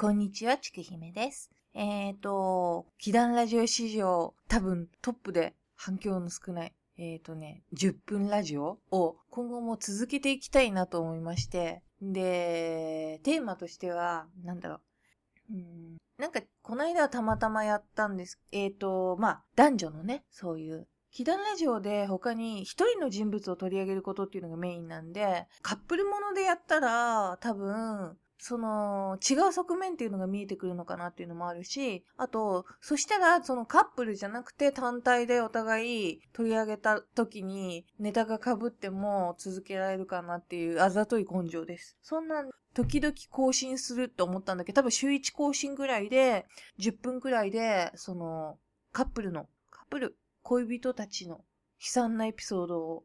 こんにちは、ちくひめです。えっ、ー、と、祈願ラジオ史上、多分トップで反響の少ない、えっ、ー、とね、10分ラジオを今後も続けていきたいなと思いまして、で、テーマとしては、なんだろう。うんなんか、この間はたまたまやったんです。えっ、ー、と、まあ、男女のね、そういう祈願ラジオで他に一人の人物を取り上げることっていうのがメインなんで、カップルものでやったら多分、その違う側面っていうのが見えてくるのかなっていうのもあるし、あと、そしたらそのカップルじゃなくて単体でお互い取り上げた時にネタが被っても続けられるかなっていうあざとい根性です。そんな時々更新すると思ったんだけど、多分週1更新ぐらいで、10分くらいで、そのカップルの、カップル、恋人たちの悲惨なエピソードを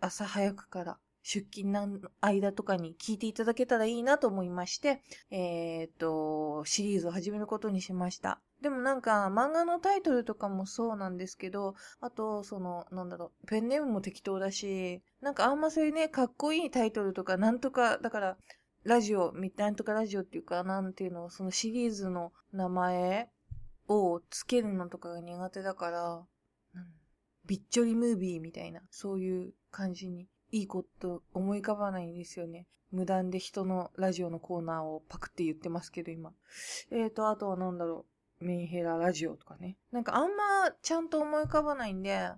朝早くから出勤の間とかに聞いていただけたらいいなと思いまして、えっ、と、シリーズを始めることにしました。でもなんか漫画のタイトルとかもそうなんですけど、あとその、なんだろう、ペンネームも適当だし、なんかあんまそういうね、かっこいいタイトルとか、なんとか、だから、ラジオ、なんとかラジオっていうか、なんていうの、そのシリーズの名前をつけるのとかが苦手だから、うんびっちょりムービーみたいな、そういう感じにいいこと思い浮かばないんですよね。無断で人のラジオのコーナーをパクって言ってますけど、今。えーと、あとはなんだろう。メンヘララジオとかね。なんかあんまちゃんと思い浮かばないんで、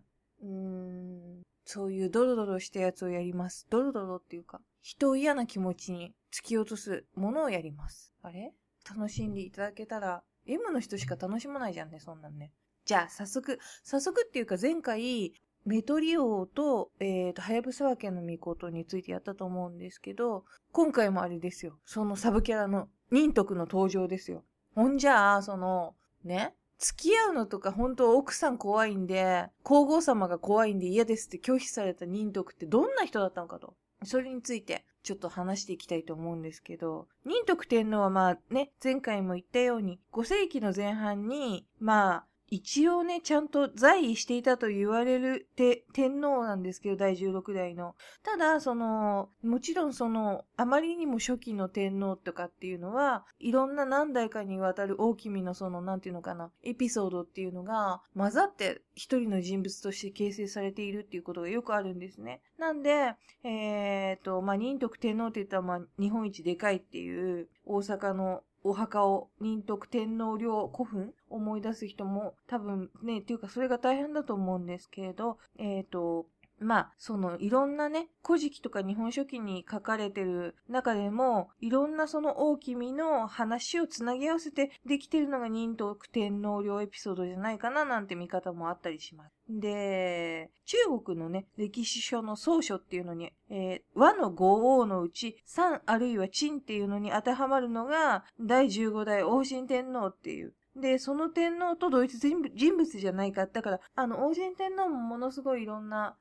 うーん、そういうドロドロしたやつをやります。ドロドロっていうか、人を嫌な気持ちに突き落とすものをやります。あれ？楽しんでいただけたら、M の人しか楽しまないじゃんね、そんなんね。じゃあ、早速、早速っていうか前回、メトリオと、えっ、ー、と、はやぶさわけのみことについてやったと思うんですけど、今回もあれですよ。そのサブキャラの忍徳の登場ですよ。ほんじゃあ、その、ね、付き合うのとか本当奥さん怖いんで、皇后様が怖いんで嫌ですって拒否された忍徳ってどんな人だったのかと。それについてちょっと話していきたいと思うんですけど、忍徳天皇はまあね、前回も言ったように、5世紀の前半に、まあ、一応ね、ちゃんと在位していたと言われるて天皇なんですけど、第16代の。ただ、その、もちろんその、あまりにも初期の天皇とかっていうのは、いろんな何代かにわたる大君のその、なんていうのかな、エピソードっていうのが混ざって一人の人物として形成されているっていうことがよくあるんですね。なんで、えっ、と、まあ、仁徳天皇って言ったら、まあ、日本一でかいっていう大阪のお墓を仁徳天皇陵古墳思い出す人も多分ね、っていうかそれが大変だと思うんですけれど、えっ、ー、と、まあ、そのいろんなね、古事記とか日本書紀に書かれてる中でも、いろんなその大君の話をつなぎ合わせてできてるのが仁徳天皇陵エピソードじゃないかななんて見方もあったりします。で、中国のね、歴史書の総書っていうのに、えー、和の五王のうち、三あるいは陳っていうのに当てはまるのが、第15代王神天皇っていう。で、その天皇と同一人物じゃないか。だから、あの、王神天皇もものすごいいろんな、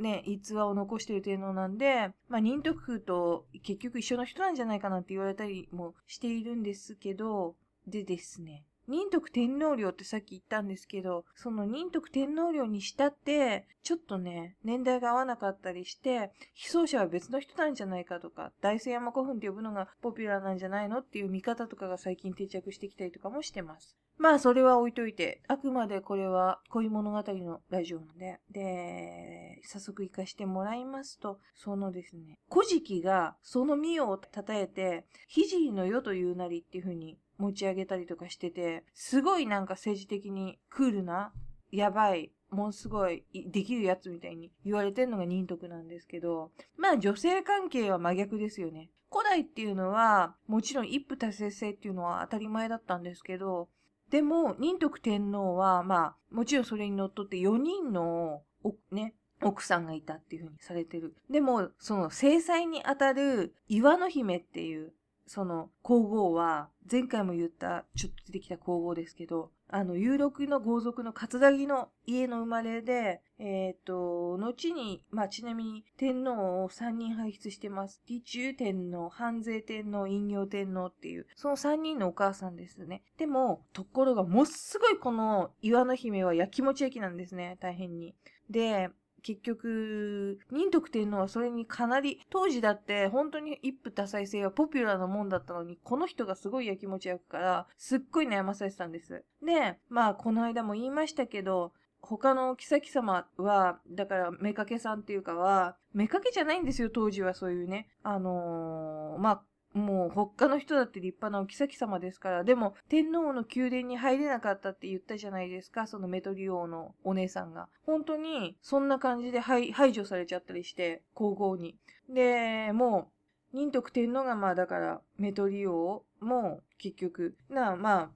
ね、逸話を残している天皇なんで、まあ、仁徳と結局一緒の人なんじゃないかなって言われたりもしているんですけど、でですね、仁徳天皇陵ってさっき言ったんですけど、その仁徳天皇陵にしたって、ちょっとね、年代が合わなかったりして、被葬者は別の人なんじゃないかとか、大聖山古墳って呼ぶのがポピュラーなんじゃないのっていう見方とかが最近定着してきたりとかもしてます。まあ、それは置いといて、あくまでこれは恋物語のラジオなんで、で、早速行かしてもらいますと、そのですね、古事記がその御代を称えて、聖の世というなりっていう風に持ち上げたりとかしてて、すごいなんか政治的にクールな、やばい、もうすごいできるやつみたいに言われてるのが忍徳なんですけど、まあ女性関係は真逆ですよね。古代っていうのは、もちろん一夫多妻制っていうのは当たり前だったんですけど、でも、仁徳天皇は、まあ、もちろんそれにのっとって4人の、ね、奥さんがいたっていうふうにされてる。でも、その制裁にあたる岩の姫っていう、その皇后は、前回も言った、ちょっと出てきた皇后ですけど、あの、有力の豪族の勝田木の家の生まれで、えっ、ー、と、後に、まあ、ちなみに天皇を3人輩出してます。李中天皇、半税天皇、陰陽天皇っていう、その3人のお母さんですね。でも、ところが、もっすごいこの岩の姫は焼きもち焼きなんですね、大変に。で、結局、仁徳天皇はそれにかなり、当時だって本当に一夫多妻制はポピュラーなもんだったのに、この人がすごいやきもち焼くから、すっごい悩まされてたんです。で、まあ、この間も言いましたけど、他の妃様は、だから、妾さんっていうかは、妾じゃないんですよ、当時はそういうね。あのー、まあ、もう他の人だって立派なお妃様ですから、でも天皇の宮殿に入れなかったって言ったじゃないですか、そのメトリ王のお姉さんが。本当にそんな感じで排除されちゃったりして、皇后に。で、もう、仁徳天皇がまあだからメトリ王も結局、なまあ、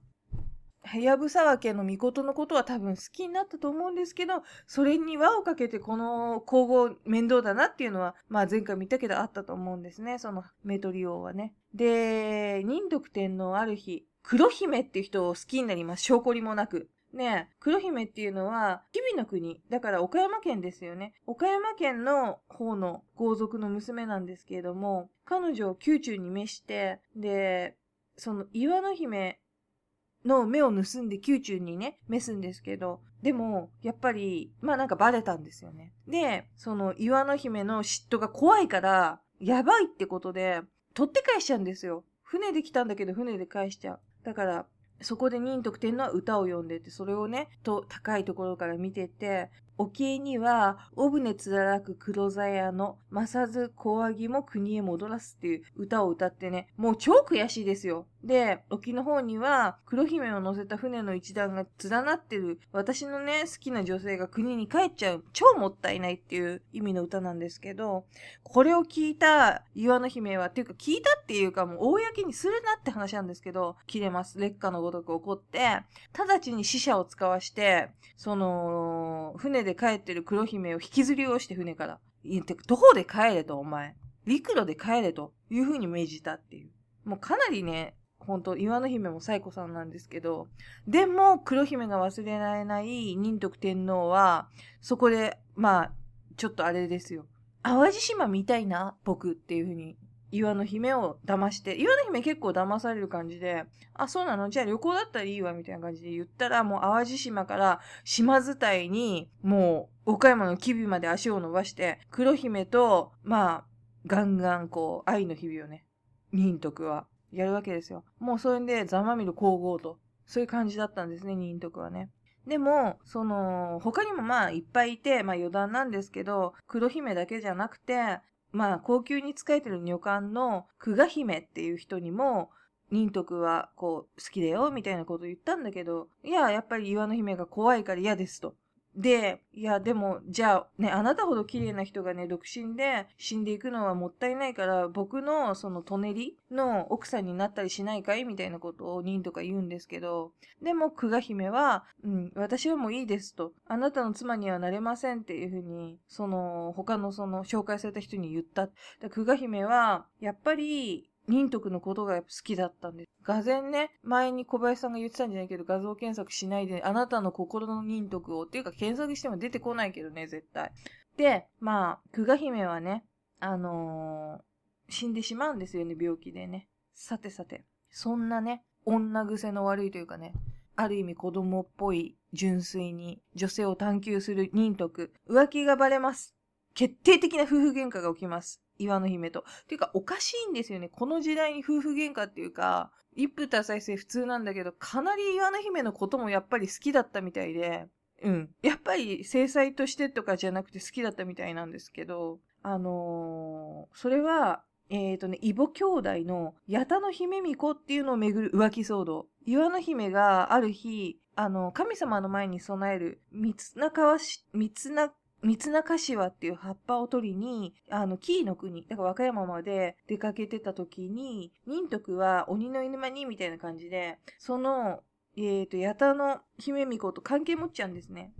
はやぶさわ家の御事のことは多分好きになったと思うんですけど、それに輪をかけてこの皇后面倒だなっていうのは、まあ前回見たけどあったと思うんですね。そのメトリオはね。で、仁徳天皇ある日、黒姫っていう人を好きになります。証拠りもなく。ね黒姫っていうのは、吉備の国。だから岡山県ですよね。岡山県の方の豪族の娘なんですけれども、彼女を宮中に召して、で、その岩の姫の目を盗んで宮中にね、召すんですけど、でも、やっぱり、まあなんかバレたんですよね。で、その岩の姫の嫉妬が怖いから、やばいってことで、取って返しちゃうんですよ。船で来たんだけど船で返しちゃう。だから、そこで仁徳天皇は歌を読んでて、それをね、と、高いところから見てて、沖には、お船つららく黒座屋の、まさず小上ぎも国へ戻らすっていう歌を歌ってね、もう超悔しいですよ。で、沖の方には、黒姫を乗せた船の一団が連なってる、私のね、好きな女性が国に帰っちゃう、超もったいないっていう意味の歌なんですけど、これを聞いた岩の姫は、っていうか聞いたっていうかもう公にするなって話なんですけど、切れます。劣化のごとく起こって、直ちに死者を使わして、その、船で帰ってる黒姫を引きずりをして船から。言って、どこで帰れと、お前。陸路で帰れという風に命じたっていう。もうかなりね、本当岩の姫もサイコさんなんですけど、でも黒姫が忘れられない仁徳天皇は、そこで、まあ、ちょっとあれですよ。淡路島見たいな、僕っていう風に岩の姫を騙して、岩の姫結構騙される感じで、あ、そうなの？じゃあ旅行だったらいいわ、みたいな感じで言ったら、もう淡路島から島伝いに、もう岡山の吉備まで足を伸ばして、黒姫と、まあ、ガンガンこう、愛の日々をね、仁徳はやるわけですよ。もうそれでざまみる皇后と、そういう感じだったんですね、仁徳はね。でも、その、他にもまあいっぱいいて、まあ余談なんですけど、黒姫だけじゃなくて、まあ高級に仕えてる女官の久我姫っていう人にも、仁徳はこう好きだよみたいなこと言ったんだけど、いや、やっぱり岩の姫が怖いから嫌ですと。で、いや、でも、じゃあ、ね、あなたほど綺麗な人がね、独身で死んでいくのはもったいないから、僕のそのトネリの奥さんになったりしないかいみたいなことを忍とか言うんですけど、でも、久我姫は、うん、私はもういいですと。あなたの妻にはなれませんっていうふうに、その、他のその、紹介された人に言った。久我姫は、やっぱり、仁徳のことが好きだったんです。画然ね、前に小林さんが言ってたんじゃないけど、画像検索しないで、あなたの心の仁徳を、っていうか検索しても出てこないけどね、絶対。で、まあ、久我姫はね、あのー、死んでしまうんですよね、病気でね。さてさて、そんなね、女癖の悪いというかね、ある意味子供っぽい純粋に女性を探求する仁徳、浮気がバレます。決定的な夫婦喧嘩が起きます。岩の姫と。っていうか、おかしいんですよね。この時代に夫婦喧嘩っていうか、一夫多妻制普通なんだけど、かなり岩の姫のこともやっぱり好きだったみたいで、うん。やっぱり制裁としてとかじゃなくて好きだったみたいなんですけど、あのー、それは、えっ、ー、とね、異母兄弟の八田の姫巫女っていうのをめぐる浮気騒動。岩の姫がある日、あの、神様の前に備える、三つなかわし、三つな三つ中島っていう葉っぱを取りに、あの、紀伊の国、だから和歌山まで出かけてた時に、仁徳は鬼の犬間にみたいな感じで、その、えっ、ー、と、八田の姫巫女と関係持っちゃうんですね。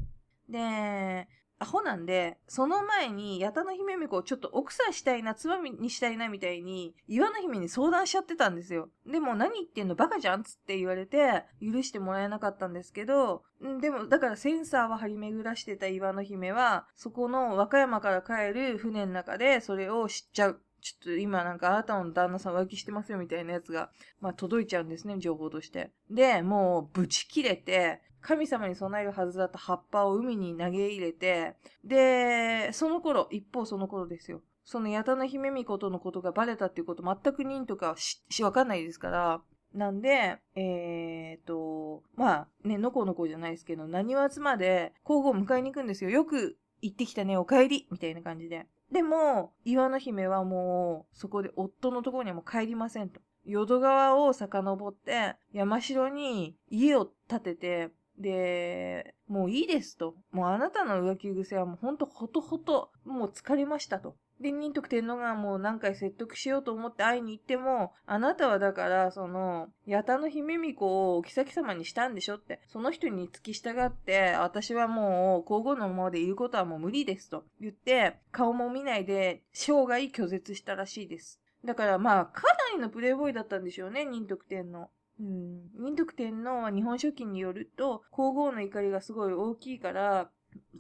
で、アホなんで、その前に、八田の姫巫女をちょっと奥さんしたいな、つまみにしたいな、みたいに、岩の姫に相談しちゃってたんですよ。でも、何言ってんのバカじゃんつって言われて、許してもらえなかったんですけど、でも、だからセンサーは張り巡らしてた岩の姫は、そこの和歌山から帰る船の中で、それを知っちゃう。ちょっと今なんかあなたの旦那さん浮気してますよみたいなやつが、まあ届いちゃうんですね、情報として。で、もうブチ切れて、神様に備えるはずだった葉っぱを海に投げ入れて、で、その頃、一方その頃ですよ。その八田の姫巫女とのことがバレたっていうこと全く認とかし、し、わかんないですから、なんで、えーと、まあ、ね、のこのこじゃないですけど、何わつまで皇后を迎えに行くんですよ。よく行ってきたね、お帰りみたいな感じで。でも、岩の姫はもう、そこで夫のところにはもう帰りませんと。淀川を遡って、山城に家を建てて、で、もういいですと。もうあなたの浮気癖はもうほんとほとほと、もう疲れましたと。で、仁徳天皇がもう何回説得しようと思って会いに行っても、あなたはだから、その、八田の姫巫女をお妃様にしたんでしょって、その人に付き従って、私はもう皇后のままでいることはもう無理ですと言って、顔も見ないで生涯拒絶したらしいです。だからまあ、かなりのプレイボーイだったんでしょうね、仁徳天皇。うん、仁徳天皇は日本書紀によると、皇后の怒りがすごい大きいから、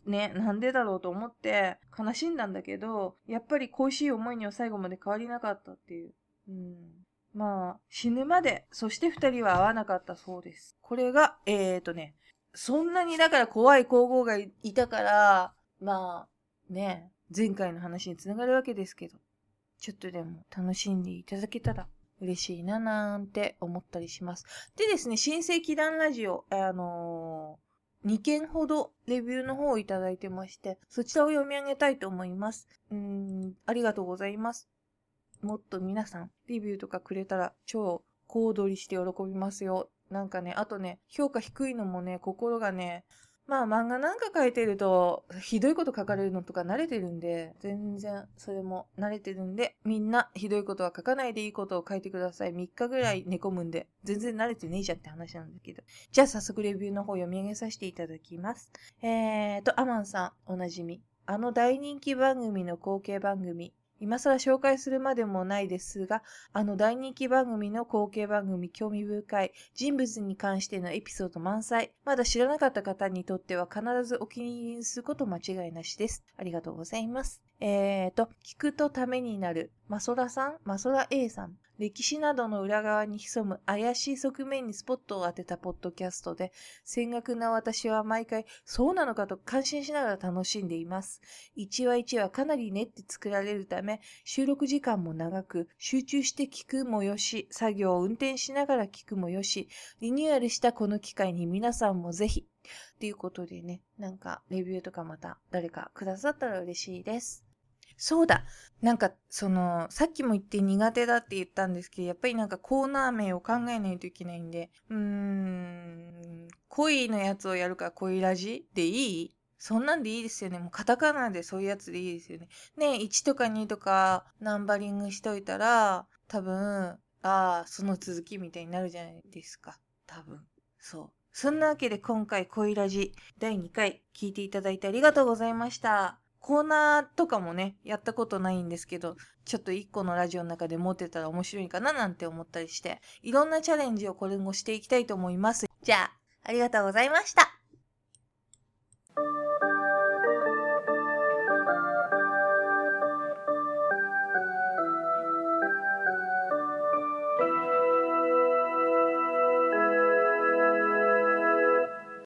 ね、なんでだろうと思って悲しんだんだけど、やっぱり恋しい思いには最後まで変わりなかったっていう。うん、まあ、死ぬまで、そして二人は会わなかったそうです。これが、えーとね、そんなにだから怖い皇后がいたから、まあ、ね、前回の話につながるわけですけど、ちょっとでも楽しんでいただけたら嬉しいななんて思ったりします。でですね、新世紀団ラジオ、あのー2件ほどレビューの方をいただいてまして、そちらを読み上げたいと思います。うん、ありがとうございます。もっと皆さん、レビューとかくれたら超小躍りして喜びますよ。なんかね、あとね、評価低いのもね、心がね、まあ漫画なんか書いてると、ひどいこと書かれるのとか慣れてるんで、全然それも慣れてるんで、みんなひどいことは書かないでいいことを書いてください。3日ぐらい寝込むんで、全然慣れてねえじゃんって話なんだけど。じゃあ早速レビューの方読み上げさせていただきます。えーと、アマンさん、おなじみ。あの大人気番組の後継番組、今更紹介するまでもないですが、あの大人気番組の後継番組興味深い人物に関してのエピソード満載。まだ知らなかった方にとっては必ずお気に入りにすること間違いなしです。ありがとうございます。えーと、聞くとためになる、マソラさん、マソラ A さん、歴史などの裏側に潜む怪しい側面にスポットを当てたポッドキャストで、戦学な私は毎回、そうなのかと感心しながら楽しんでいます。一話一話かなり練って作られるため、収録時間も長く、集中して聞くもよし、作業を運転しながら聞くもよし、リニューアルしたこの機会に皆さんもぜひ、ということでね、なんかレビューとかまた誰かくださったら嬉しいです。そうだ。なんか、その、さっきも言って苦手だって言ったんですけど、やっぱりなんかコーナー名を考えないといけないんで、うーん、恋のやつをやるか恋ラジでいい？そんなんでいいですよね。もうカタカナでそういうやつでいいですよね。ね1とか2とかナンバリングしといたら、多分、ああ、その続きみたいになるじゃないですか。多分。そう。そんなわけで今回恋ラジ第2回聞いていただいてありがとうございました。コーナーとかもね、やったことないんですけど、ちょっと一個のラジオの中で持ってたら面白いかななんて思ったりして、いろんなチャレンジをこれもしていきたいと思います。じゃあ、ありがとうございました。